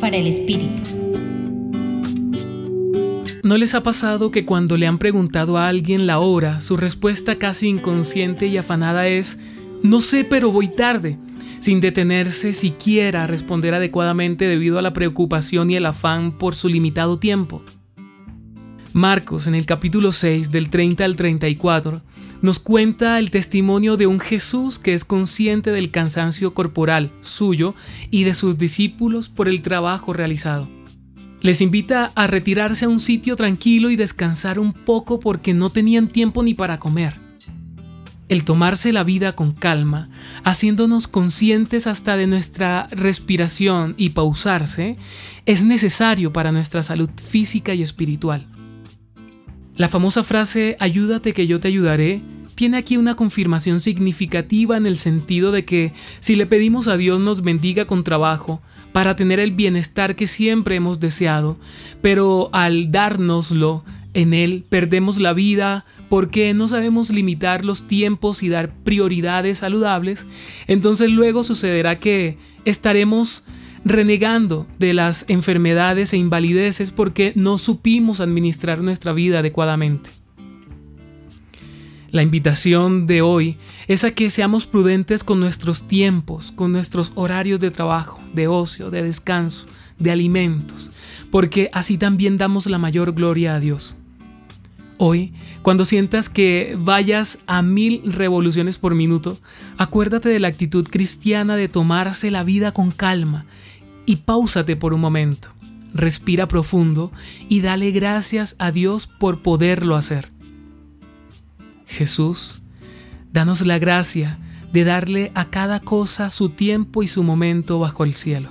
Para el Espíritu. ¿No les ha pasado que cuando le han preguntado a alguien la hora, su respuesta casi inconsciente y afanada es, no sé, pero voy tarde, sin detenerse siquiera a responder adecuadamente debido a la preocupación y el afán por su limitado tiempo? Marcos, en el capítulo 6, del 30 al 34, nos cuenta el testimonio de un Jesús que es consciente del cansancio corporal suyo y de sus discípulos por el trabajo realizado. Les invita a retirarse a un sitio tranquilo y descansar un poco porque no tenían tiempo ni para comer. El tomarse la vida con calma, haciéndonos conscientes hasta de nuestra respiración y pausarse, es necesario para nuestra salud física y espiritual. La famosa frase ayúdate que yo te ayudaré tiene aquí una confirmación significativa en el sentido de que si le pedimos a Dios nos bendiga con trabajo para tener el bienestar que siempre hemos deseado, pero al dárnoslo en Él perdemos la vida porque no sabemos limitar los tiempos y dar prioridades saludables, entonces luego sucederá que estaremos renegando de las enfermedades e invalideces porque no supimos administrar nuestra vida adecuadamente. La invitación de hoy es a que seamos prudentes con nuestros tiempos, con nuestros horarios de trabajo, de ocio, de descanso, de alimentos, porque así también damos la mayor gloria a Dios. Hoy, cuando sientas que vayas a mil revoluciones por minuto, acuérdate de la actitud cristiana de tomarse la vida con calma y pausate por un momento. Respira profundo y dale gracias a Dios por poderlo hacer. Jesús, danos la gracia de darle a cada cosa su tiempo y su momento bajo el cielo.